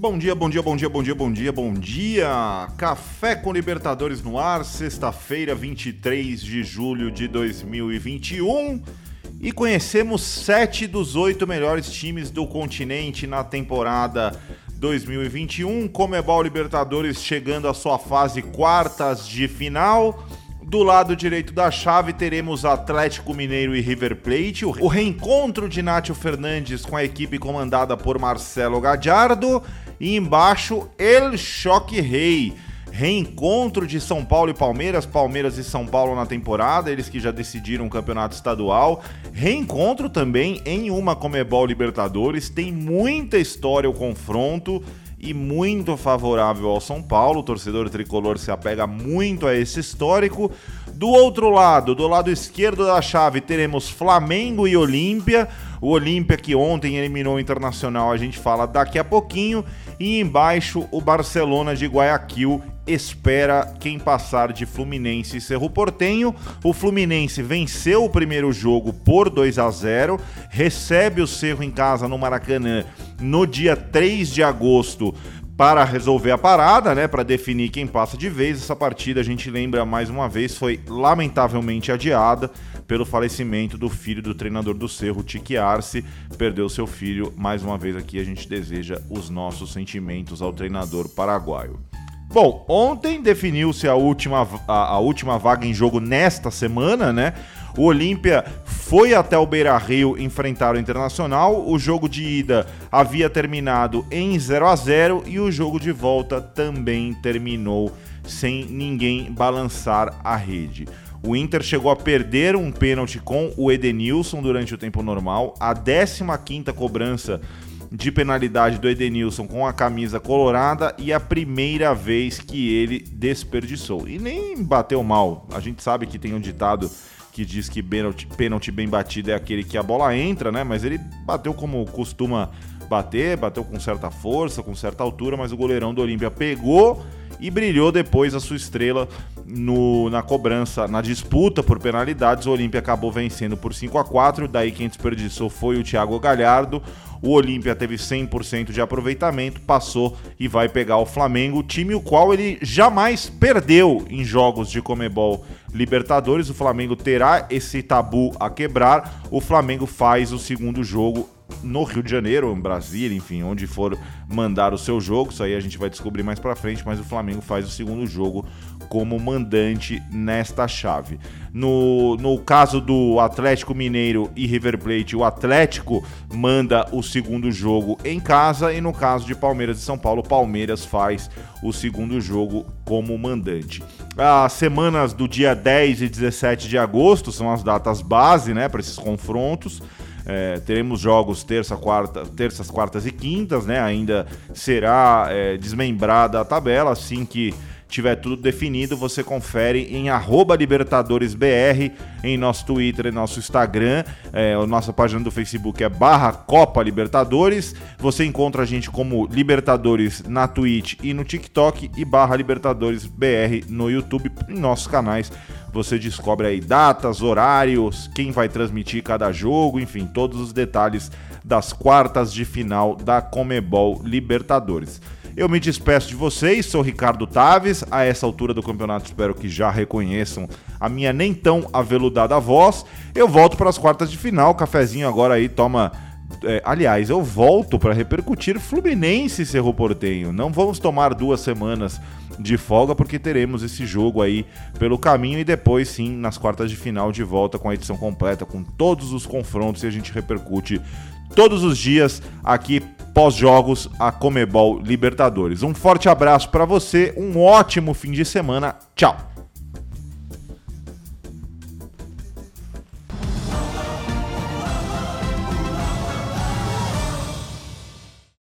Bom dia, bom dia, bom dia, bom dia, bom dia, bom dia. Café com Libertadores no ar, sexta-feira, 23 de julho de 2021. E conhecemos sete dos oito melhores times do continente na temporada 2021. Comebol Libertadores chegando à sua fase quartas de final. Do lado direito da chave teremos Atlético Mineiro e River Plate, o reencontro de Nátio Fernandes com a equipe comandada por Marcelo Gadiardo e embaixo El Choque Rei. Reencontro de São Paulo e Palmeiras, Palmeiras e São Paulo na temporada, eles que já decidiram o campeonato estadual. Reencontro também em uma Comebol Libertadores, tem muita história o confronto e muito favorável ao São Paulo. O torcedor tricolor se apega muito a esse histórico. Do outro lado, do lado esquerdo da chave, teremos Flamengo e Olímpia. O Olímpia que ontem eliminou o Internacional, a gente fala daqui a pouquinho. E embaixo, o Barcelona de Guayaquil espera quem passar de Fluminense e Cerro Portenho. O Fluminense venceu o primeiro jogo por 2 a 0, recebe o Cerro em casa no Maracanã no dia 3 de agosto para resolver a parada, né, para definir quem passa de vez. Essa partida, a gente lembra mais uma vez, foi lamentavelmente adiada pelo falecimento do filho do treinador do Cerro, Tique Arce. Perdeu seu filho. Mais uma vez aqui a gente deseja os nossos sentimentos ao treinador paraguaio. Bom, ontem definiu-se a última, a, a, última vaga em jogo nesta semana, né? O Olímpia foi até o Beira Rio enfrentar o Internacional. O jogo de ida havia terminado em 0 a 0 e o jogo de volta também terminou sem ninguém balançar a rede. O Inter chegou a perder um pênalti com o Edenilson durante o tempo normal. A 15ª cobrança de penalidade do Edenilson com a camisa colorada e a primeira vez que ele desperdiçou. E nem bateu mal. A gente sabe que tem um ditado que diz que pênalti, pênalti bem batido é aquele que a bola entra, né? Mas ele bateu como costuma bater, bateu com certa força, com certa altura, mas o goleirão do Olímpia pegou e brilhou depois a sua estrela no, na cobrança, na disputa por penalidades. O Olímpia acabou vencendo por 5 a 4 daí quem desperdiçou foi o Thiago Galhardo. O Olímpia teve 100% de aproveitamento, passou e vai pegar o Flamengo, time o qual ele jamais perdeu em jogos de Comebol Libertadores. O Flamengo terá esse tabu a quebrar. O Flamengo faz o segundo jogo no Rio de Janeiro, em Brasília, enfim, onde for mandar o seu jogo. Isso aí a gente vai descobrir mais para frente, mas o Flamengo faz o segundo jogo como mandante nesta chave. No, no caso do Atlético Mineiro e River Plate, o Atlético manda o segundo jogo em casa e no caso de Palmeiras e São Paulo, Palmeiras faz o segundo jogo como mandante. As semanas do dia 10 e 17 de agosto são as datas base, né, para esses confrontos. É, teremos jogos terça, quarta, terças, quartas e quintas, né? Ainda será é, desmembrada a tabela assim que tiver tudo definido, você confere em LibertadoresBR, em nosso Twitter e nosso Instagram. É, a nossa página do Facebook é barra Copa Libertadores. Você encontra a gente como Libertadores na Twitch e no TikTok e barra LibertadoresBR no YouTube em nossos canais. Você descobre aí datas, horários, quem vai transmitir cada jogo, enfim, todos os detalhes das quartas de final da Comebol Libertadores. Eu me despeço de vocês, sou Ricardo Taves. A essa altura do campeonato, espero que já reconheçam a minha nem tão aveludada voz. Eu volto para as quartas de final. Cafezinho agora aí toma. É, aliás, eu volto para repercutir Fluminense e Cerro Portenho. Não vamos tomar duas semanas de folga, porque teremos esse jogo aí pelo caminho e depois sim, nas quartas de final, de volta com a edição completa, com todos os confrontos e a gente repercute todos os dias aqui pós-jogos a Comebol Libertadores. Um forte abraço para você, um ótimo fim de semana. Tchau.